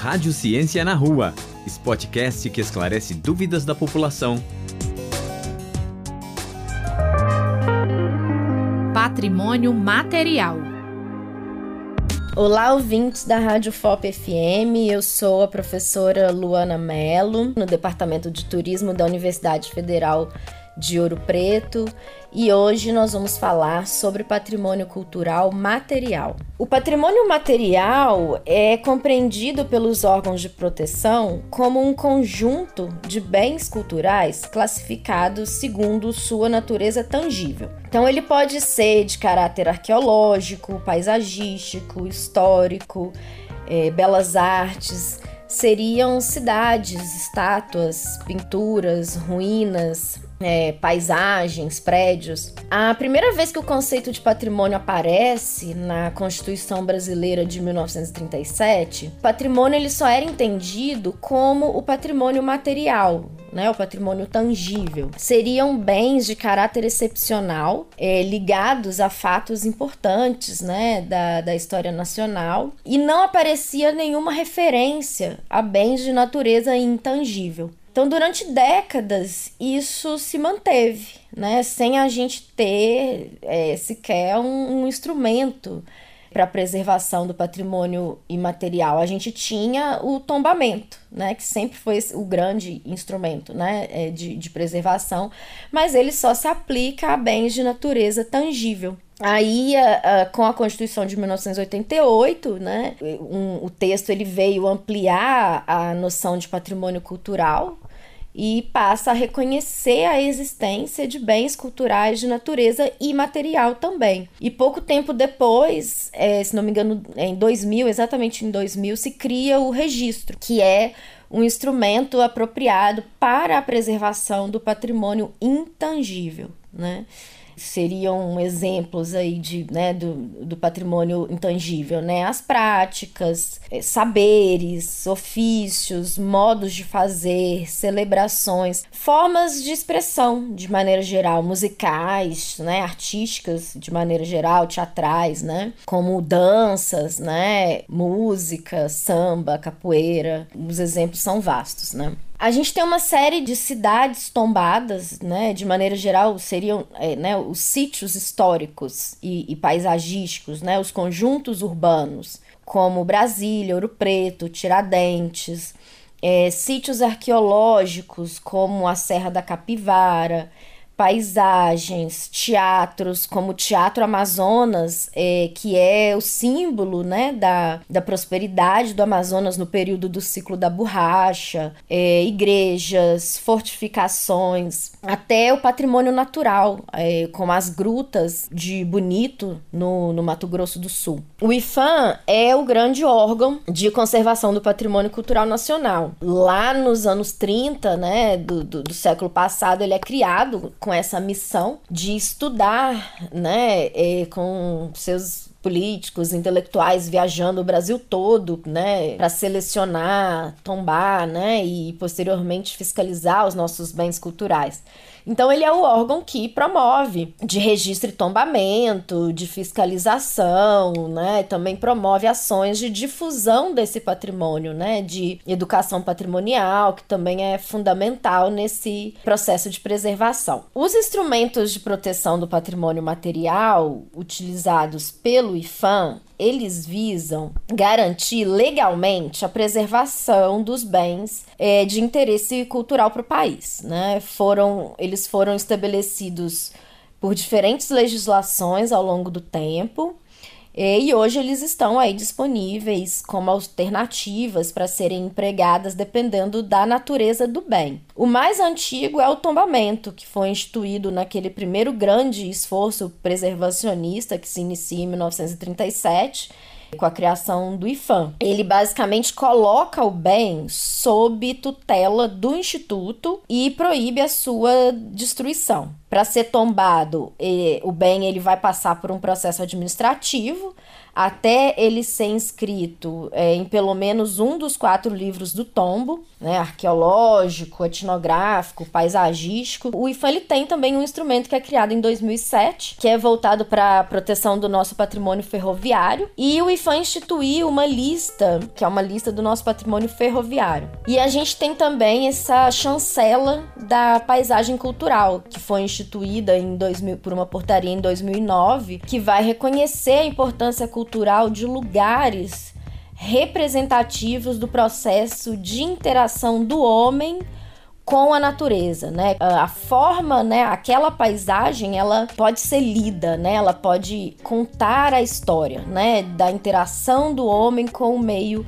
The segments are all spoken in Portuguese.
Rádio Ciência na Rua, esse podcast que esclarece dúvidas da população. Patrimônio material. Olá, ouvintes da Rádio FOP FM. Eu sou a professora Luana Mello, no Departamento de Turismo da Universidade Federal de Ouro Preto e hoje nós vamos falar sobre patrimônio cultural material. O patrimônio material é compreendido pelos órgãos de proteção como um conjunto de bens culturais classificados segundo sua natureza tangível. Então, ele pode ser de caráter arqueológico, paisagístico, histórico, é, belas artes seriam cidades, estátuas, pinturas, ruínas, é, paisagens, prédios. A primeira vez que o conceito de patrimônio aparece na Constituição Brasileira de 1937, patrimônio ele só era entendido como o patrimônio material, né, o patrimônio tangível. Seriam bens de caráter excepcional, é, ligados a fatos importantes né, da, da história nacional, e não aparecia nenhuma referência a bens de natureza intangível. Então, durante décadas, isso se manteve, né? Sem a gente ter é, sequer um, um instrumento para preservação do patrimônio imaterial. A gente tinha o tombamento, né, que sempre foi o grande instrumento né, é, de, de preservação, mas ele só se aplica a bens de natureza tangível. Aí, com a Constituição de 1988, né, um, o texto ele veio ampliar a noção de patrimônio cultural e passa a reconhecer a existência de bens culturais de natureza imaterial também. E pouco tempo depois, é, se não me engano, em 2000, exatamente em 2000, se cria o registro, que é um instrumento apropriado para a preservação do patrimônio intangível, né? Seriam exemplos aí de, né, do, do patrimônio intangível, né? As práticas, eh, saberes, ofícios, modos de fazer, celebrações, formas de expressão de maneira geral, musicais, né, artísticas de maneira geral, teatrais, né, como danças, né, música, samba, capoeira. Os exemplos são vastos, né? A gente tem uma série de cidades tombadas, né? De maneira geral, seriam é, né, os sítios históricos e, e paisagísticos, né? Os conjuntos urbanos, como Brasília, Ouro Preto, Tiradentes, é, sítios arqueológicos, como a Serra da Capivara, paisagens, teatros, como o Teatro Amazonas, é, que é o símbolo né, da, da prosperidade do Amazonas no período do ciclo da borracha, é, igrejas, fortificações, até o patrimônio natural, é, como as grutas de Bonito, no, no Mato Grosso do Sul. O IFAM é o grande órgão de conservação do patrimônio cultural nacional. Lá nos anos 30 né, do, do, do século passado, ele é criado com com essa missão de estudar, né, é, com seus políticos, intelectuais viajando o Brasil todo, né, para selecionar, tombar, né, e posteriormente fiscalizar os nossos bens culturais. Então, ele é o órgão que promove de registro e tombamento, de fiscalização, né? Também promove ações de difusão desse patrimônio, né? De educação patrimonial, que também é fundamental nesse processo de preservação. Os instrumentos de proteção do patrimônio material utilizados pelo IFAM eles visam garantir legalmente a preservação dos bens é, de interesse cultural para o país. Né? Foram, eles foram estabelecidos por diferentes legislações ao longo do tempo e hoje eles estão aí disponíveis como alternativas para serem empregadas dependendo da natureza do bem. O mais antigo é o tombamento, que foi instituído naquele primeiro grande esforço preservacionista que se inicia em 1937 com a criação do IFAM. Ele basicamente coloca o bem sob tutela do instituto e proíbe a sua destruição. Para ser tombado, o bem ele vai passar por um processo administrativo até ele ser inscrito é, em pelo menos um dos quatro livros do tombo, né, arqueológico, etnográfico, paisagístico. O IFAM ele tem também um instrumento que é criado em 2007, que é voltado para a proteção do nosso patrimônio ferroviário, e o IFAM instituiu uma lista, que é uma lista do nosso patrimônio ferroviário. E a gente tem também essa chancela da paisagem cultural, que foi instituída em 2000 por uma portaria em 2009, que vai reconhecer a importância cultural cultural de lugares representativos do processo de interação do homem com a natureza, né? A forma, né, aquela paisagem, ela pode ser lida, né? Ela pode contar a história, né, da interação do homem com o meio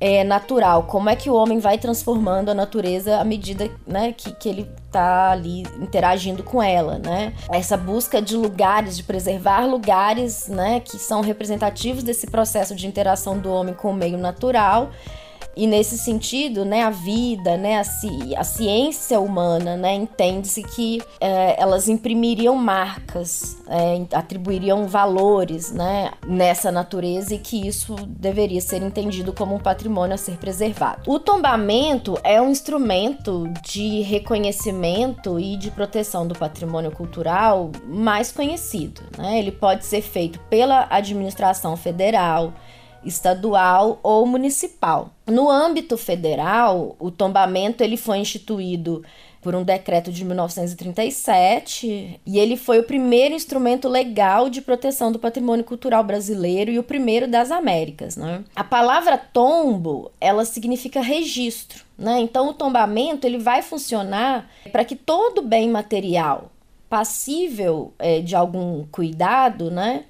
é, natural, como é que o homem vai transformando a natureza à medida né, que, que ele está ali interagindo com ela, né? Essa busca de lugares, de preservar lugares, né, que são representativos desse processo de interação do homem com o meio natural e nesse sentido, né, a vida, né, a, ci a ciência humana, né, entende-se que é, elas imprimiriam marcas, é, atribuiriam valores, né, nessa natureza e que isso deveria ser entendido como um patrimônio a ser preservado. O tombamento é um instrumento de reconhecimento e de proteção do patrimônio cultural mais conhecido, né? Ele pode ser feito pela administração federal, estadual ou municipal. No âmbito federal, o tombamento ele foi instituído por um decreto de 1937 e ele foi o primeiro instrumento legal de proteção do patrimônio cultural brasileiro e o primeiro das Américas. Né? A palavra tombo ela significa registro, né? Então o tombamento ele vai funcionar para que todo bem material passível é, de algum cuidado, né?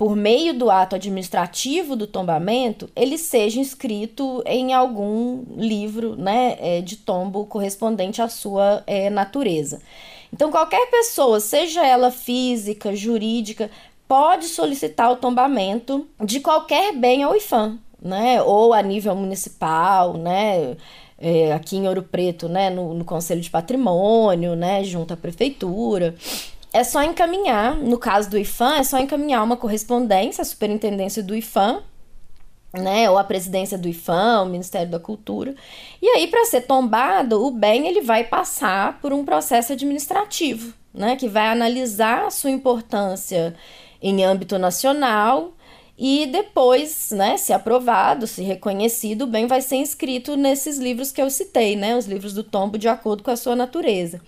Por meio do ato administrativo do tombamento, ele seja inscrito em algum livro né, é, de tombo correspondente à sua é, natureza. Então, qualquer pessoa, seja ela física, jurídica, pode solicitar o tombamento de qualquer bem ao IFAM, né? Ou a nível municipal, né? É, aqui em Ouro Preto, né? No, no Conselho de Patrimônio, né? Junto à prefeitura é só encaminhar, no caso do IFAM, é só encaminhar uma correspondência à superintendência do IFAM, né, ou a presidência do IFAM, o Ministério da Cultura. E aí, para ser tombado, o bem ele vai passar por um processo administrativo, né, que vai analisar a sua importância em âmbito nacional e depois, né, se aprovado, se reconhecido, o bem vai ser inscrito nesses livros que eu citei, né, os livros do tombo de acordo com a sua natureza.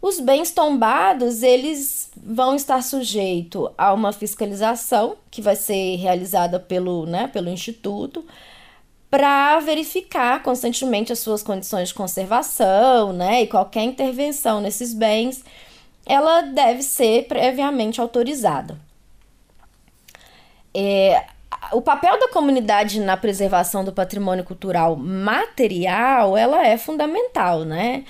Os bens tombados, eles vão estar sujeitos a uma fiscalização que vai ser realizada pelo, né, pelo Instituto para verificar constantemente as suas condições de conservação, né, e qualquer intervenção nesses bens, ela deve ser previamente autorizada. É, o papel da comunidade na preservação do patrimônio cultural material, ela é fundamental, né?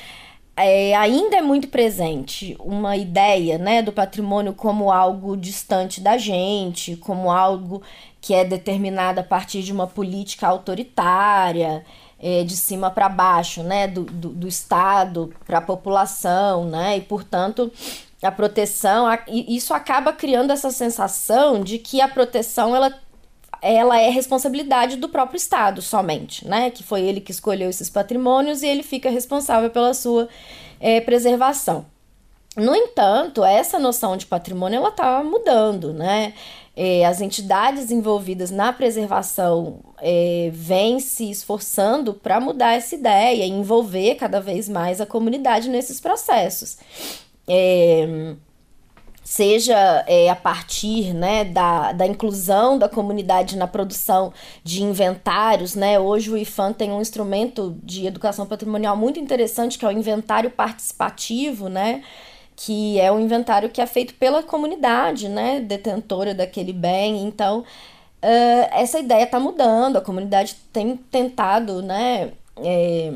É, ainda é muito presente uma ideia né, do patrimônio como algo distante da gente, como algo que é determinado a partir de uma política autoritária, é, de cima para baixo, né, do, do, do Estado para a população, né, e portanto a proteção, isso acaba criando essa sensação de que a proteção ela ela é responsabilidade do próprio Estado somente, né? Que foi ele que escolheu esses patrimônios e ele fica responsável pela sua é, preservação. No entanto, essa noção de patrimônio ela está mudando, né? É, as entidades envolvidas na preservação é, vêm se esforçando para mudar essa ideia e envolver cada vez mais a comunidade nesses processos. É, seja é, a partir né, da, da inclusão da comunidade na produção de inventários. Né? Hoje o IFAM tem um instrumento de educação patrimonial muito interessante, que é o inventário participativo, né? que é um inventário que é feito pela comunidade né, detentora daquele bem. Então, uh, essa ideia está mudando, a comunidade tem tentado né, é,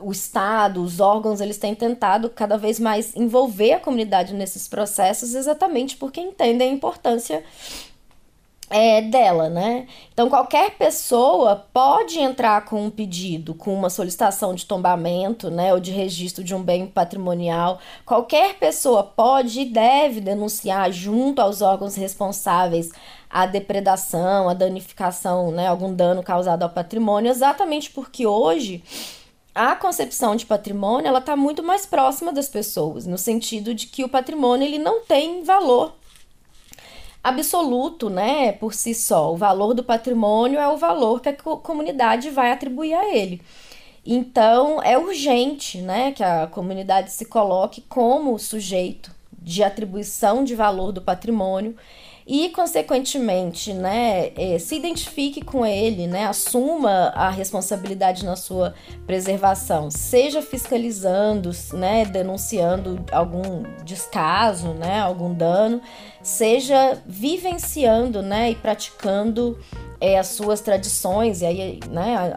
o Estado, os órgãos, eles têm tentado cada vez mais envolver a comunidade nesses processos, exatamente porque entendem a importância é, dela, né? Então, qualquer pessoa pode entrar com um pedido, com uma solicitação de tombamento, né, ou de registro de um bem patrimonial. Qualquer pessoa pode e deve denunciar junto aos órgãos responsáveis a depredação, a danificação, né, algum dano causado ao patrimônio, exatamente porque hoje a concepção de patrimônio ela está muito mais próxima das pessoas, no sentido de que o patrimônio ele não tem valor absoluto, né, por si só. O valor do patrimônio é o valor que a comunidade vai atribuir a ele. Então, é urgente, né, que a comunidade se coloque como sujeito de atribuição de valor do patrimônio e, consequentemente, né, é, se identifique com ele, né, assuma a responsabilidade na sua preservação, seja fiscalizando, né, denunciando algum descaso, né, algum dano, seja vivenciando, né, e praticando é, as suas tradições, e aí, né,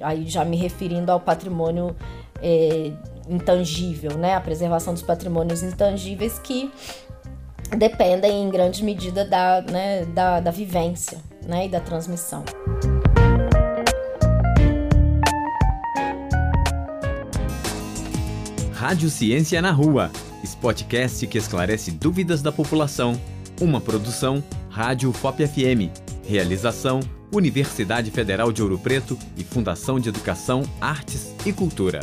aí já me referindo ao patrimônio é, intangível, né, a preservação dos patrimônios intangíveis que dependem em grande medida da, né, da, da vivência né, e da transmissão. Rádio Ciência na Rua, podcast que esclarece dúvidas da população. Uma produção Rádio FOP FM. Realização Universidade Federal de Ouro Preto e Fundação de Educação, Artes e Cultura.